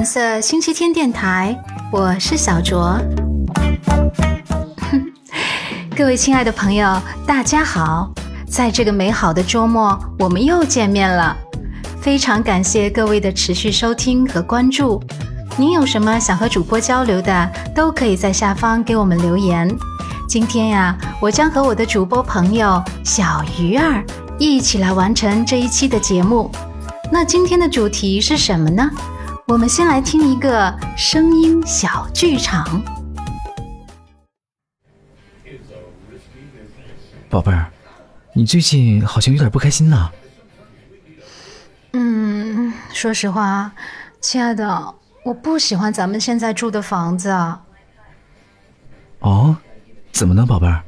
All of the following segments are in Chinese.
蓝色星期天电台，我是小卓。各位亲爱的朋友，大家好！在这个美好的周末，我们又见面了。非常感谢各位的持续收听和关注。您有什么想和主播交流的，都可以在下方给我们留言。今天呀，我将和我的主播朋友小鱼儿一起来完成这一期的节目。那今天的主题是什么呢？我们先来听一个声音小剧场。宝贝儿，你最近好像有点不开心呢。嗯，说实话，亲爱的，我不喜欢咱们现在住的房子。哦，怎么呢，宝贝儿？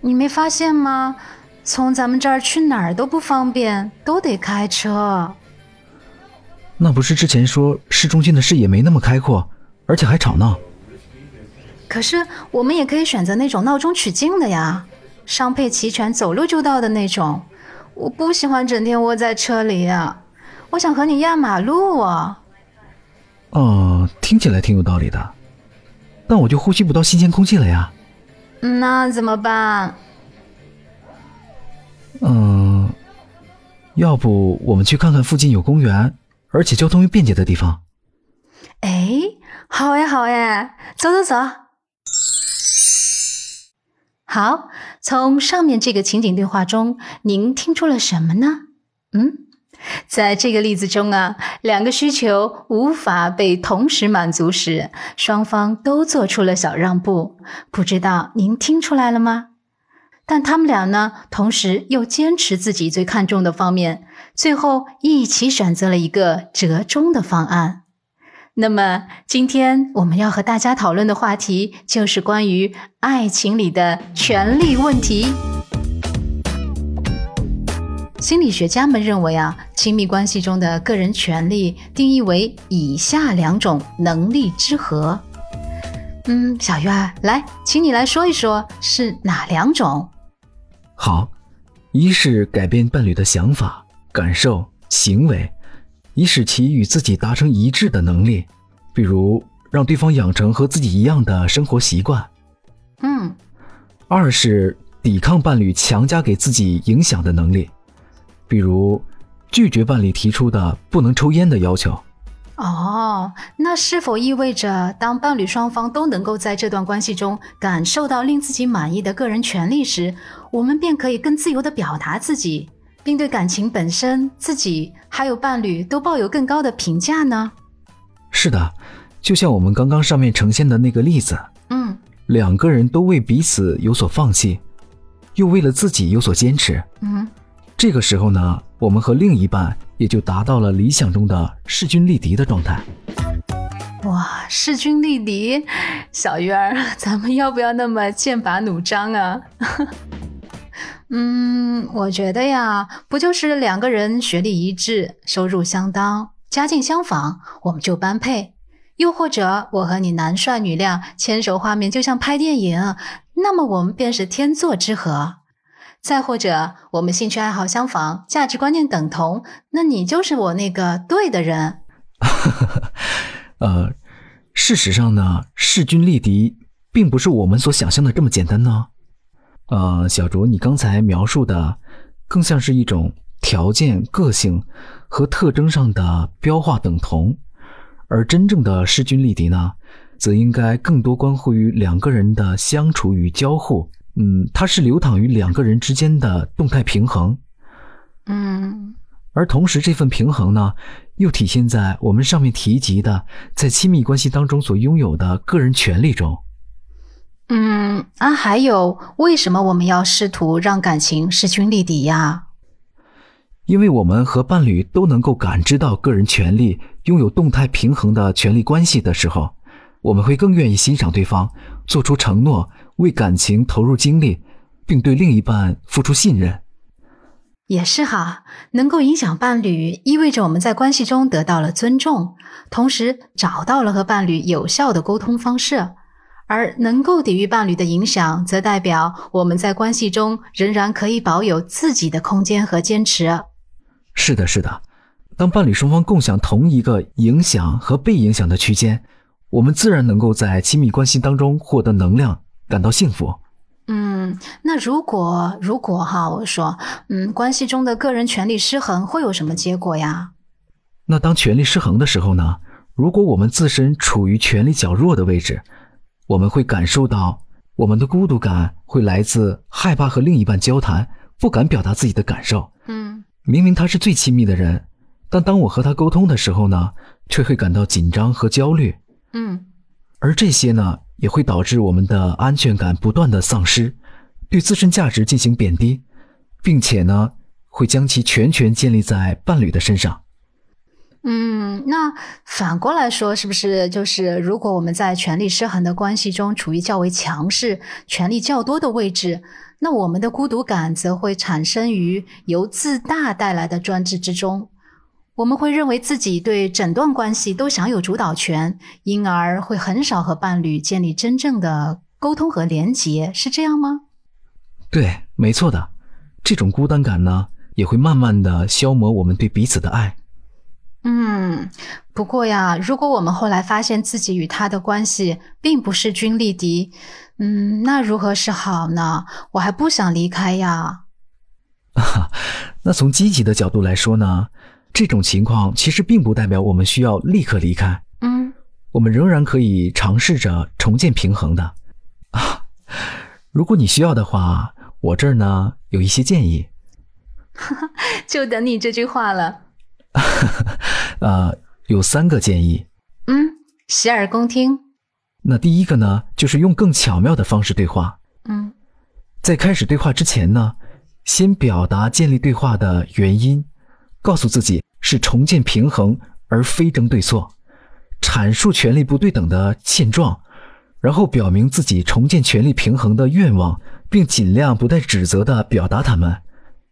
你没发现吗？从咱们这儿去哪儿都不方便，都得开车。那不是之前说市中心的视野没那么开阔，而且还吵闹？可是我们也可以选择那种闹中取静的呀，商配齐全、走路就到的那种。我不喜欢整天窝在车里啊，我想和你压马路啊。哦，听起来挺有道理的，但我就呼吸不到新鲜空气了呀。那怎么办？嗯，要不我们去看看附近有公园，而且交通又便捷的地方。哎，好呀，好呀，走走走。好，从上面这个情景对话中，您听出了什么呢？嗯，在这个例子中啊，两个需求无法被同时满足时，双方都做出了小让步。不知道您听出来了吗？但他们俩呢，同时又坚持自己最看重的方面，最后一起选择了一个折中的方案。那么，今天我们要和大家讨论的话题就是关于爱情里的权利问题。心理学家们认为啊，亲密关系中的个人权利定义为以下两种能力之和。嗯，小鱼儿，来，请你来说一说，是哪两种？好，一是改变伴侣的想法、感受、行为，以使其与自己达成一致的能力，比如让对方养成和自己一样的生活习惯。嗯，二是抵抗伴侣强加给自己影响的能力，比如拒绝伴侣提出的不能抽烟的要求。哦，那是否意味着，当伴侣双方都能够在这段关系中感受到令自己满意的个人权利时，我们便可以更自由地表达自己，并对感情本身、自己还有伴侣都抱有更高的评价呢？是的，就像我们刚刚上面呈现的那个例子，嗯两个人都为彼此有所放弃，又为了自己有所坚持。嗯，这个时候呢，我们和另一半也就达到了理想中的势均力敌的状态。哇，势均力敌，小鱼儿，咱们要不要那么剑拔弩张啊？嗯，我觉得呀，不就是两个人学历一致、收入相当、家境相仿，我们就般配；又或者我和你男帅女靓，牵手画面就像拍电影，那么我们便是天作之合。再或者我们兴趣爱好相仿，价值观念等同，那你就是我那个对的人。呃，事实上呢，势均力敌并不是我们所想象的这么简单呢。呃，小卓，你刚才描述的更像是一种条件、个性和特征上的标化等同，而真正的势均力敌呢，则应该更多关乎于两个人的相处与交互。嗯，它是流淌于两个人之间的动态平衡。嗯。而同时，这份平衡呢，又体现在我们上面提及的在亲密关系当中所拥有的个人权利中。嗯啊，还有，为什么我们要试图让感情势均力敌呀？因为我们和伴侣都能够感知到个人权利拥有动态平衡的权利关系的时候，我们会更愿意欣赏对方，做出承诺，为感情投入精力，并对另一半付出信任。也是哈，能够影响伴侣，意味着我们在关系中得到了尊重，同时找到了和伴侣有效的沟通方式；而能够抵御伴侣的影响，则代表我们在关系中仍然可以保有自己的空间和坚持。是的，是的。当伴侣双方共享同一个影响和被影响的区间，我们自然能够在亲密关系当中获得能量，感到幸福。嗯，那如果如果哈，我说，嗯，关系中的个人权利失衡会有什么结果呀？那当权力失衡的时候呢？如果我们自身处于权力较弱的位置，我们会感受到我们的孤独感会来自害怕和另一半交谈，不敢表达自己的感受。嗯，明明他是最亲密的人，但当我和他沟通的时候呢，却会感到紧张和焦虑。嗯，而这些呢，也会导致我们的安全感不断的丧失，对自身价值进行贬低，并且呢，会将其全权建立在伴侣的身上。嗯，那反过来说，是不是就是如果我们在权力失衡的关系中处于较为强势、权力较多的位置，那我们的孤独感则会产生于由自大带来的专制之中。我们会认为自己对整段关系都享有主导权，因而会很少和伴侣建立真正的沟通和连结，是这样吗？对，没错的。这种孤单感呢，也会慢慢的消磨我们对彼此的爱。嗯，不过呀，如果我们后来发现自己与他的关系并不势均力敌，嗯，那如何是好呢？我还不想离开呀。那从积极的角度来说呢，这种情况其实并不代表我们需要立刻离开。嗯，我们仍然可以尝试着重建平衡的。啊，如果你需要的话，我这儿呢有一些建议。就等你这句话了。呃，有三个建议。嗯，洗耳恭听。那第一个呢，就是用更巧妙的方式对话。嗯，在开始对话之前呢，先表达建立对话的原因，告诉自己是重建平衡而非争对错，阐述权力不对等的现状，然后表明自己重建权力平衡的愿望，并尽量不带指责的表达他们，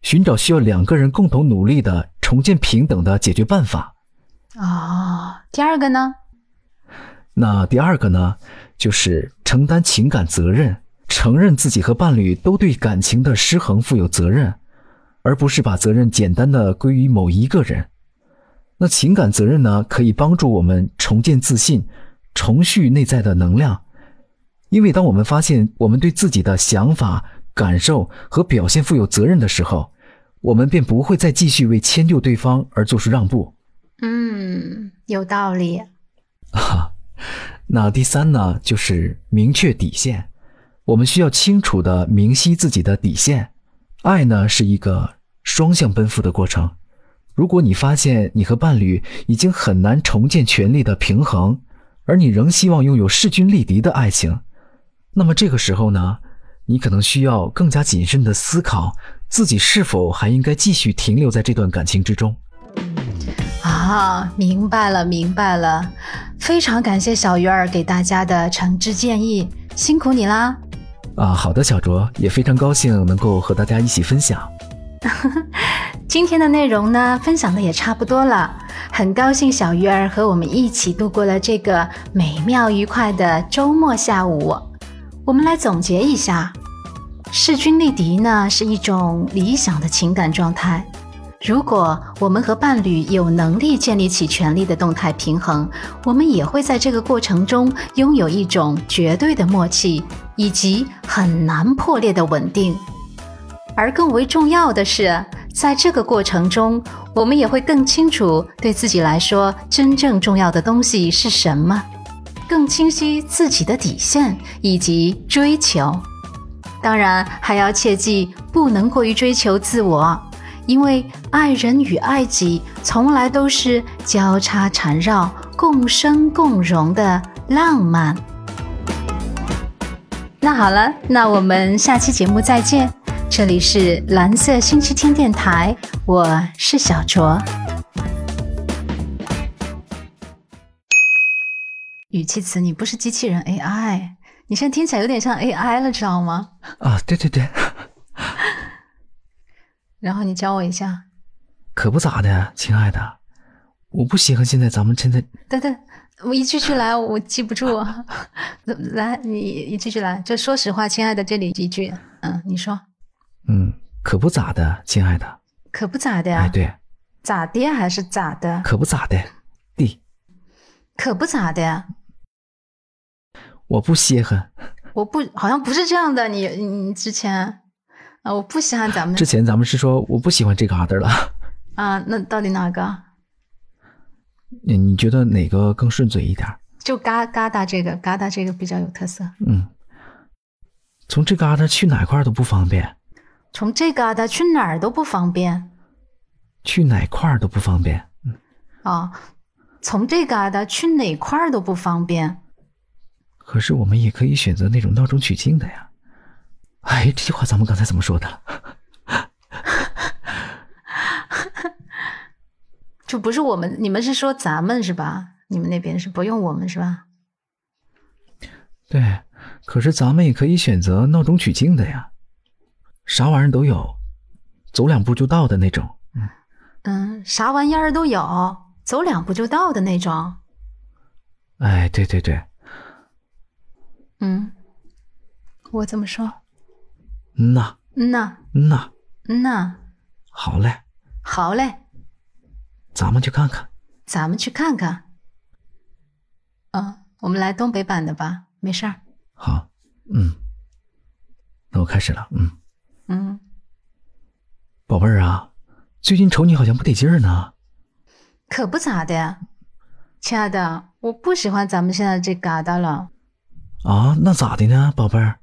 寻找需要两个人共同努力的。重建平等的解决办法。哦，第二个呢？那第二个呢，就是承担情感责任，承认自己和伴侣都对感情的失衡负有责任，而不是把责任简单的归于某一个人。那情感责任呢，可以帮助我们重建自信，重续内在的能量。因为当我们发现我们对自己的想法、感受和表现负有责任的时候，我们便不会再继续为迁就对方而做出让步。嗯，有道理。啊，那第三呢，就是明确底线。我们需要清楚的明晰自己的底线。爱呢，是一个双向奔赴的过程。如果你发现你和伴侣已经很难重建权力的平衡，而你仍希望拥有势均力敌的爱情，那么这个时候呢，你可能需要更加谨慎的思考。自己是否还应该继续停留在这段感情之中？啊，明白了，明白了。非常感谢小鱼儿给大家的诚挚建议，辛苦你啦！啊，好的，小卓，也非常高兴能够和大家一起分享。今天的内容呢，分享的也差不多了。很高兴小鱼儿和我们一起度过了这个美妙愉快的周末下午。我们来总结一下。势均力敌呢是一种理想的情感状态。如果我们和伴侣有能力建立起权力的动态平衡，我们也会在这个过程中拥有一种绝对的默契以及很难破裂的稳定。而更为重要的是，在这个过程中，我们也会更清楚对自己来说真正重要的东西是什么，更清晰自己的底线以及追求。当然，还要切记不能过于追求自我，因为爱人与爱己从来都是交叉缠绕、共生共荣的浪漫。那好了，那我们下期节目再见。这里是蓝色星期天电台，我是小卓。语气词，你不是机器人 AI。你现在听起来有点像 AI 了，知道吗？啊，对对对。然后你教我一下。可不咋的，亲爱的，我不稀罕现在咱们现在。等等，我一句句来，我记不住。来，你一句句来，就说实话，亲爱的，这里几句。嗯，你说。嗯，可不咋的，亲爱的。可不咋的呀。哎，对。咋的还是咋的？可不咋的，弟，可不咋的呀。我不稀罕。我不，好像不是这样的。你你之前啊，我不喜欢咱们。之前咱们是说我不喜欢这嘎达了。啊，那到底哪个？你你觉得哪个更顺嘴一点？就嘎嘎达这个，嘎达这个比较有特色。嗯，从这嘎达去哪块都不方便。从这嘎达去哪儿都不方便。去哪块都不方便。嗯。啊，从这嘎达去哪块都不方便。可是我们也可以选择那种闹中取静的呀。哎，这句话咱们刚才怎么说的？就不是我们，你们是说咱们是吧？你们那边是不用我们是吧？对，可是咱们也可以选择闹中取静的呀，啥玩意儿都有，走两步就到的那种。嗯嗯，啥玩意儿都有，走两步就到的那种。哎，对对对。嗯，我怎么说？嗯呐，嗯呐，嗯呐，嗯呐。好嘞，好嘞。咱们去看看，咱们去看看。嗯，我们来东北版的吧，没事儿。好，嗯，那我开始了，嗯嗯，宝贝儿啊，最近瞅你好像不得劲儿呢。可不咋的，亲爱的，我不喜欢咱们现在这嘎达了。啊，那咋的呢，宝贝儿？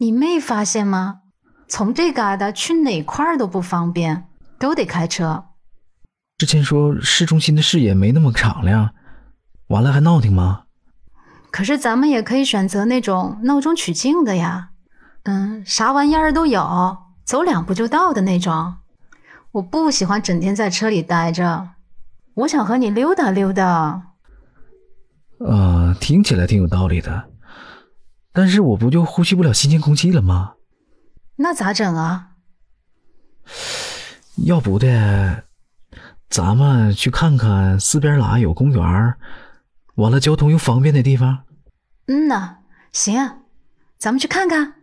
你没发现吗？从这旮达去哪块儿都不方便，都得开车。之前说市中心的视野没那么敞亮，完了还闹挺吗？可是咱们也可以选择那种闹中取静的呀，嗯，啥玩意儿都有，走两步就到的那种。我不喜欢整天在车里待着，我想和你溜达溜达。呃，听起来挺有道理的，但是我不就呼吸不了新鲜空气了吗？那咋整啊？要不的。咱们去看看四边哪有公园完了交通又方便的地方。嗯呐，行，咱们去看看。